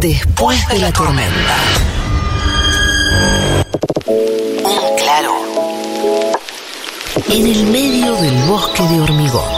Después de la tormenta. Un claro. En el medio del bosque de hormigón.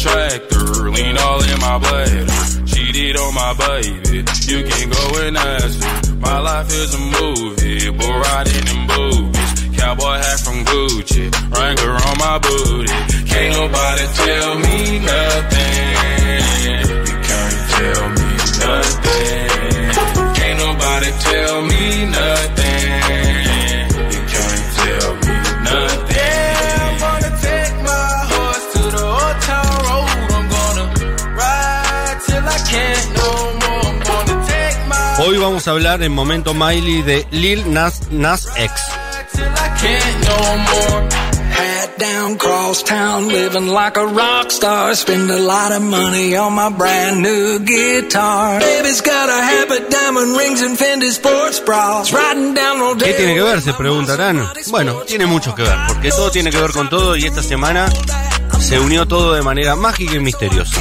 Tractor, lean all in my bladder. Cheated on my baby, you can go and ask her. My life is a movie, bull riding in boobies. Cowboy hat from Gucci, Wrangler on my booty. Can't nobody tell me nothing. You can't tell me nothing. Can't nobody tell me vamos a hablar en Momento Miley de Lil Nas, Nas X. till I can't no more. Hat down, cross town, living like a rock star. Spend a lot of money on my brand new guitar. Baby's got a habit, diamond rings and Fendi sports bras. Riding down Rodeo. ¿Qué tiene que ver? Se preguntarán. Bueno, tiene mucho que ver, porque todo tiene que ver con todo y esta semana se unió todo de manera mágica y misteriosa.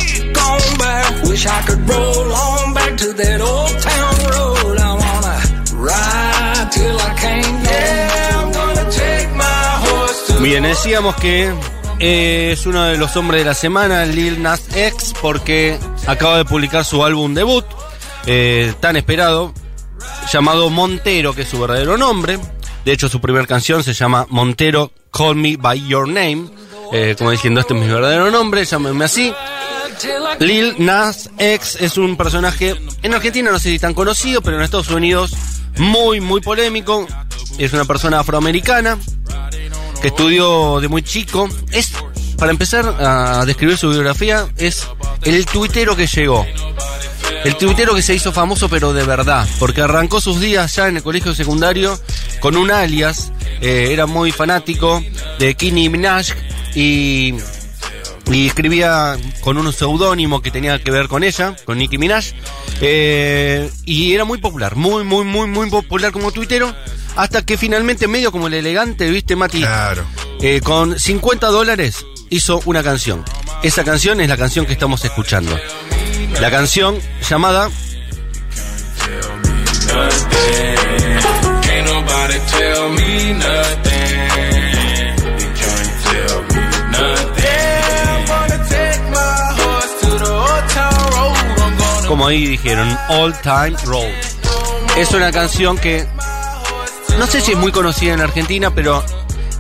Bien, decíamos que eh, es uno de los hombres de la semana, Lil Nas X, porque acaba de publicar su álbum debut, eh, tan esperado, llamado Montero, que es su verdadero nombre. De hecho, su primera canción se llama Montero Call Me By Your Name, eh, como diciendo, este es mi verdadero nombre, llámenme así. Lil Nas X es un personaje en Argentina no sé si tan conocido, pero en Estados Unidos muy, muy polémico. Es una persona afroamericana que estudió de muy chico. Es, para empezar a describir su biografía, es el tuitero que llegó. El tuitero que se hizo famoso pero de verdad, porque arrancó sus días ya en el colegio secundario con un alias, eh, era muy fanático de Kini Minaj y y escribía con un seudónimo que tenía que ver con ella, con Nicki Minaj, eh, y era muy popular, muy, muy, muy, muy popular como tuitero, hasta que finalmente, medio como el elegante, viste, Mati, Claro. eh, con 50 dólares hizo una canción. Esa canción es la canción que estamos escuchando. La canción llamada como ahí dijeron, All Time Road. Es una canción que no sé si es muy conocida en Argentina, pero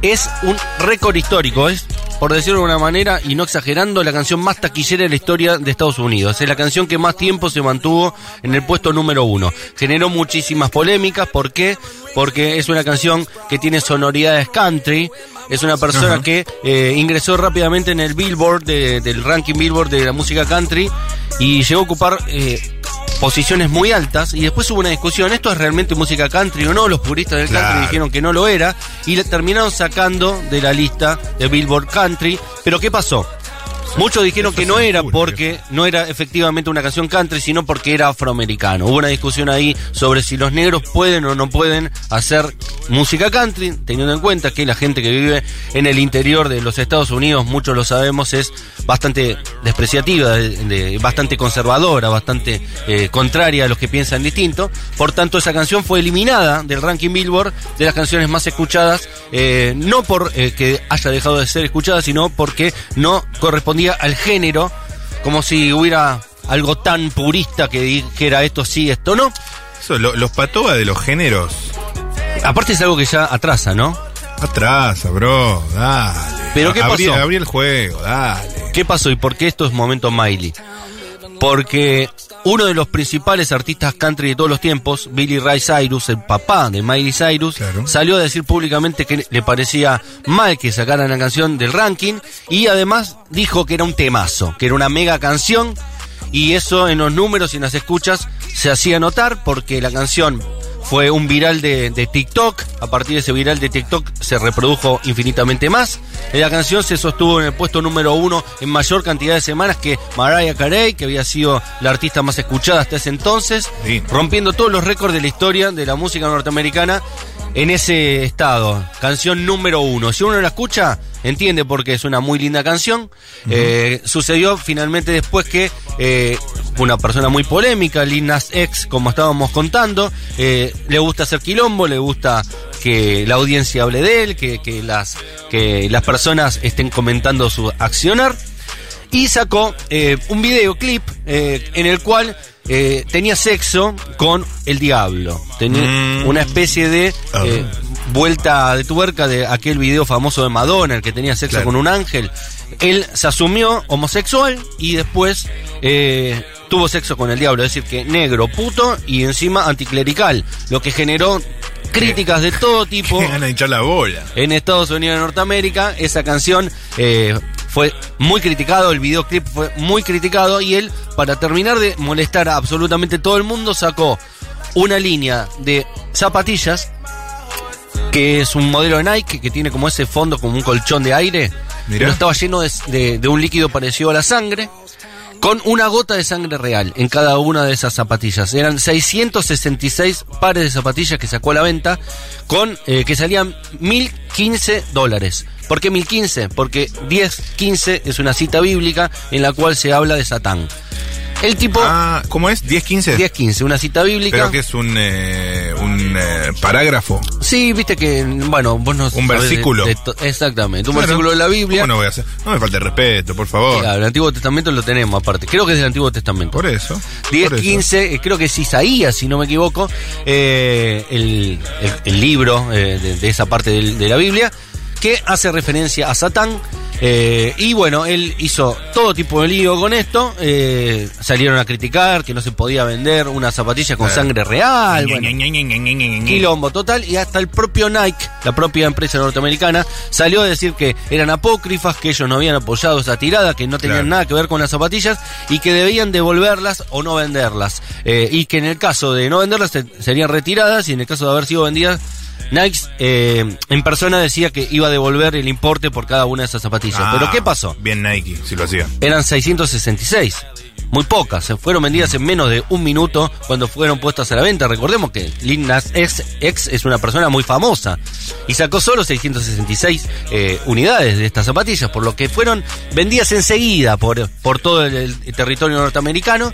es un récord histórico. Es, por decirlo de alguna manera, y no exagerando, la canción más taquillera de la historia de Estados Unidos. Es la canción que más tiempo se mantuvo en el puesto número uno. Generó muchísimas polémicas. ¿Por qué? Porque es una canción que tiene sonoridades country. Es una persona que eh, ingresó rápidamente en el Billboard, de- del ranking Billboard de la música country, y llegó a ocupar eh, posiciones muy altas. Y después hubo una discusión, ¿esto es realmente música country o no? Los puristas del country dijeron que no lo era, y le terminaron sacando de la lista de Billboard Country. Pero ¿qué pasó? Muchos dijeron que no era porque no era efectivamente una canción country, sino porque era afroamericano. Hubo una discusión ahí sobre si los negros pueden o no pueden hacer música country, teniendo en cuenta que la gente que vive en el interior de los Estados Unidos, muchos lo sabemos, es bastante despreciativa, de- de- bastante conservadora, bastante eh, contraria a los que piensan distinto. Por tanto, esa canción fue eliminada del ranking Billboard de las canciones más escuchadas, eh, no por eh, que haya dejado de ser escuchada, sino porque no correspondía al género, como si hubiera algo tan purista que dijera esto sí, esto no. Eso, lo- los patoba de los géneros. Aparte es algo que ya atrasa, ¿no? Atrás, bro, dale. Pero, ¿qué Abrí- pasó? Abrí el juego, dale. ¿Qué pasó y por qué esto es momento Miley? Porque uno de los principales artistas country de todos los tiempos, Billy Ray Cyrus, el papá de Miley Cyrus, Claro. salió a decir públicamente que le parecía mal que sacaran la canción del ranking y además dijo que era un temazo, que era una mega canción y eso en los números y en las escuchas se hacía notar porque la canción fue un viral de, de TikTok. A partir de ese viral de TikTok se reprodujo infinitamente más. La canción se sostuvo en el puesto número uno en mayor cantidad de semanas que Mariah Carey, que había sido la artista más escuchada hasta ese entonces, Sí. rompiendo todos los récords de la historia de la música norteamericana en ese estado. Canción número uno. Si uno la escucha, entiende porque es una muy linda canción. Eh, sucedió finalmente después que eh, una persona muy polémica, Lil Nas X, como estábamos contando, eh, le gusta hacer quilombo, le gusta que la audiencia hable de él, que, que las, que las personas estén comentando su accionar y sacó eh, un videoclip eh, en el cual eh, tenía sexo con el diablo. Tenía Mm. una especie de eh, vuelta de tuerca de aquel video famoso de Madonna, el que tenía sexo Claro. con un ángel. Él se asumió homosexual y después eh, tuvo sexo con el diablo, es decir, que negro, puto y encima anticlerical, lo que generó críticas de todo tipo hinchar la bola. en Estados Unidos de Norteamérica. Esa canción eh, fue muy criticado, el videoclip fue muy criticado y él, para terminar de molestar a absolutamente todo el mundo, sacó una línea de zapatillas que es un modelo de Nike que tiene como ese fondo como un colchón de aire, Mirá. pero estaba lleno de, de- de un líquido parecido a la sangre. Con una gota de sangre real en cada una de esas zapatillas. Eran 666 pares de zapatillas que sacó a la venta con eh, que salían 1015 dólares. ¿Por qué 1015? Porque 1015 es una cita bíblica en la cual se habla de Satán. El tipo Ah, ¿cómo es? ¿10, 15? 1015, una cita bíblica. Pero que es un, eh, un eh, parágrafo. Sí, viste que, bueno, vos no sabés de- versículo. de to- exactamente, un Claro. versículo de la Biblia. ¿Cómo no voy a hacer? No me falta el respeto, por favor. Claro, el Antiguo Testamento lo tenemos aparte. Creo que es del Antiguo Testamento. Por eso. 10, por eso. 15, eh, creo que es Isaías, si no me equivoco, eh, el, el- el libro eh, de, de esa parte del- de, la Biblia, que hace referencia a Satán. Eh, y bueno, él hizo todo tipo de lío con esto. eh, salieron a criticar que no se podía vender una zapatilla con sangre real. bueno, quilombo total y hasta el propio Nike, la propia empresa norteamericana, salió a decir que eran apócrifas, que ellos no habían apoyado esa tirada, que no tenían Claro. nada que ver con las zapatillas y que debían devolverlas o no venderlas. Eh, y que en el caso de no venderlas se- serían retiradas y en el caso de haber sido vendidas, Nike eh, en persona decía que iba a devolver el importe por cada una de esas zapatillas. Ah, Pero ¿qué pasó? Bien Nike, si lo hacía. eran 666. Muy pocas, se fueron vendidas en menos de un minuto cuando fueron puestas a la venta. Recordemos que Lil Nas X, X es una persona muy famosa y sacó solo 666 eh, unidades de estas zapatillas, por lo que fueron vendidas enseguida por, por todo el, el territorio norteamericano.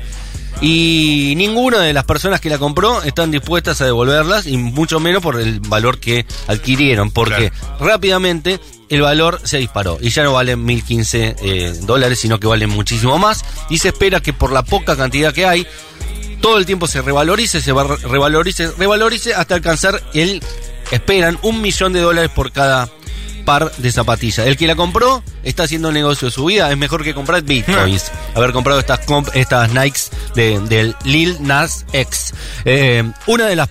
Y ninguna de las personas que la compró están dispuestas a devolverlas, y mucho menos por el valor que adquirieron, porque rápidamente el valor se disparó y ya no valen 1015 eh, dólares, sino que valen muchísimo más. Y se espera que por la poca cantidad que hay, todo el tiempo se revalorice, se va re- revalorice, revalorice hasta alcanzar el, esperan, un millón de dólares por cada par de zapatillas. El que la compró está haciendo el negocio de su vida, es mejor que comprar bitcoins. Haber comprado estas, comp- estas Nikes de, del Lil Nas X. Eh, una de las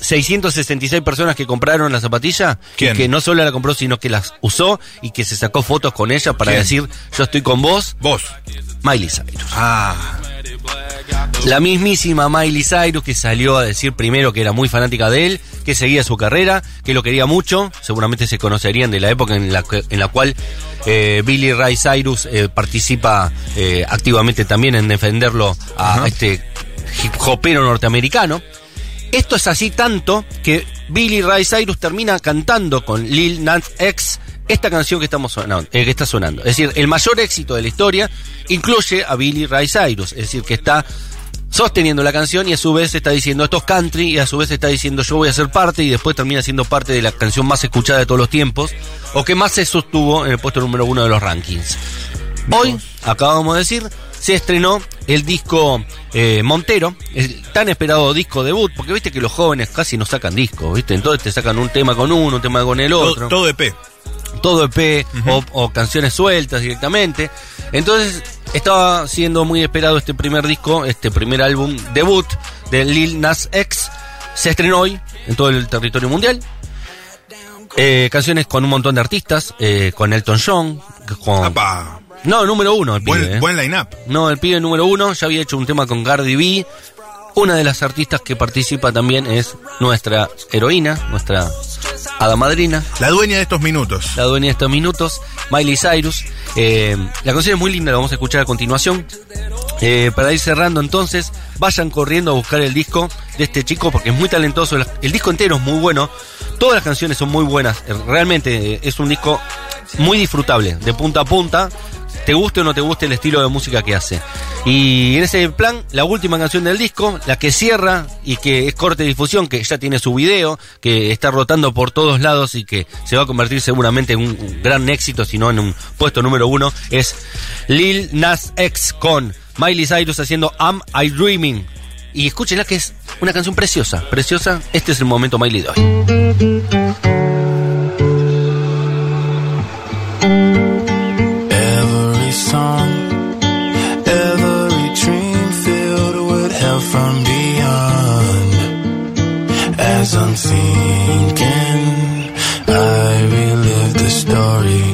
666 personas que compraron la zapatilla, que no solo la compró, sino que las usó y que se sacó fotos con ella para ¿Quién? decir, yo estoy con vos, Vos. Miley Cyrus. Ah. La mismísima Miley Cyrus que salió a decir primero que era muy fanática de él, que seguía su carrera, que lo quería mucho, seguramente se conocerían de la época en la, en la cual eh, Billy Ray Cyrus eh, participa eh, activamente también en defenderlo a este hip hopero norteamericano. Esto es así tanto que Billy Ray Cyrus termina cantando con Lil Nas X esta canción que estamos sonando, eh, que está sonando. Es decir, el mayor éxito de la historia incluye a Billy Ray Cyrus, es decir, que está sosteniendo la canción y a su vez está diciendo esto es country y a su vez está diciendo yo voy a ser parte y después termina siendo parte de la canción más escuchada de todos los tiempos o que más se sostuvo en el puesto número uno de los rankings. Hoy, acabamos de decir, se estrenó el disco eh, Montero, el tan esperado disco debut, porque viste que los jóvenes casi no sacan discos, ¿viste? Entonces te sacan un tema con uno, un tema con el otro. Todo, todo EP. todo EP o, o canciones sueltas directamente. Entonces estaba siendo muy esperado este primer disco, este primer álbum debut de Lil Nas X. Se estrenó hoy en todo el territorio mundial. Eh, canciones con un montón de artistas, eh, con Elton John, con... Apa. No, número uno el pibe, Buen, eh. buen line-up. No, el pibe número uno ya había hecho un tema con Cardi B. Una de las artistas que participa también es nuestra heroína, nuestra hada madrina, La dueña de estos minutos. la dueña de estos minutos, Miley Cyrus. Eh, la canción es muy linda, la vamos a escuchar a continuación. Eh, para ir cerrando entonces, vayan corriendo a buscar el disco de este chico porque es muy talentoso. El, disco entero es muy bueno. Todas las canciones son muy buenas. Eh, Realmente es un disco muy disfrutable, de punta a punta. Te guste o no te guste el estilo de música que hace. Y en ese plan, la última canción del disco, la que cierra y que es corte de difusión, que ya tiene su video, que está rotando por todos lados y que se va a convertir seguramente en un gran éxito, si no en un puesto número uno, es Lil Nas X con Miley Cyrus haciendo Am I Dreaming. Y escúchenla que es una canción preciosa, preciosa. Este es el momento Miley de hoy. As I'm thinking, I relive the story.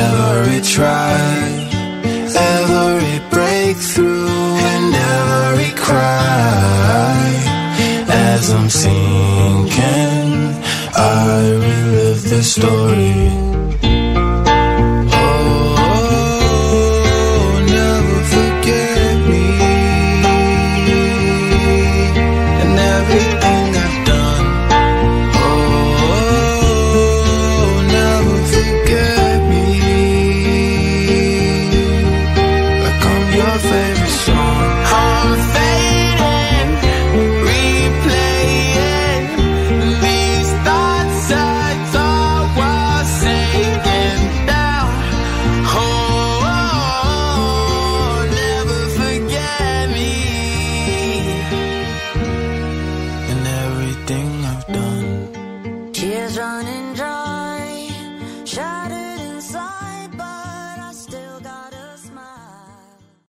Every try, every breakthrough, and every cry. As I'm sinking, I relive the story.